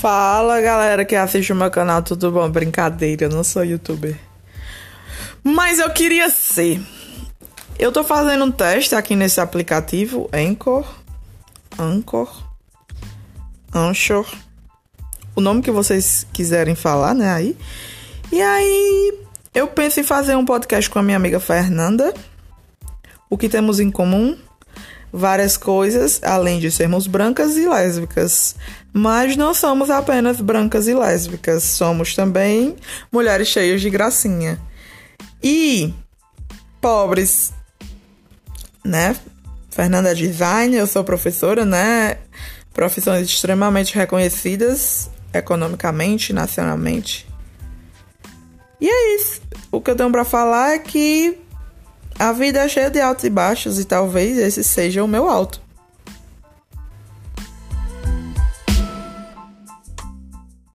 Fala galera que assiste o meu canal, tudo bom? Brincadeira, eu não sou youtuber. Mas eu queria ser. Eu tô fazendo um teste aqui nesse aplicativo Anchor. Anchor. Anchor. O nome que vocês quiserem falar, né? Aí. E aí, eu penso em fazer um podcast com a minha amiga Fernanda. O que temos em comum? Várias coisas, além de sermos brancas e lésbicas. Mas não somos apenas brancas e lésbicas, somos também mulheres cheias de gracinha. E pobres, né? Fernanda é design, eu sou professora, né? Profissões extremamente reconhecidas economicamente, nacionalmente. E é isso. O que eu tenho para falar é que a vida é cheia de altos e baixos e talvez esse seja o meu alto.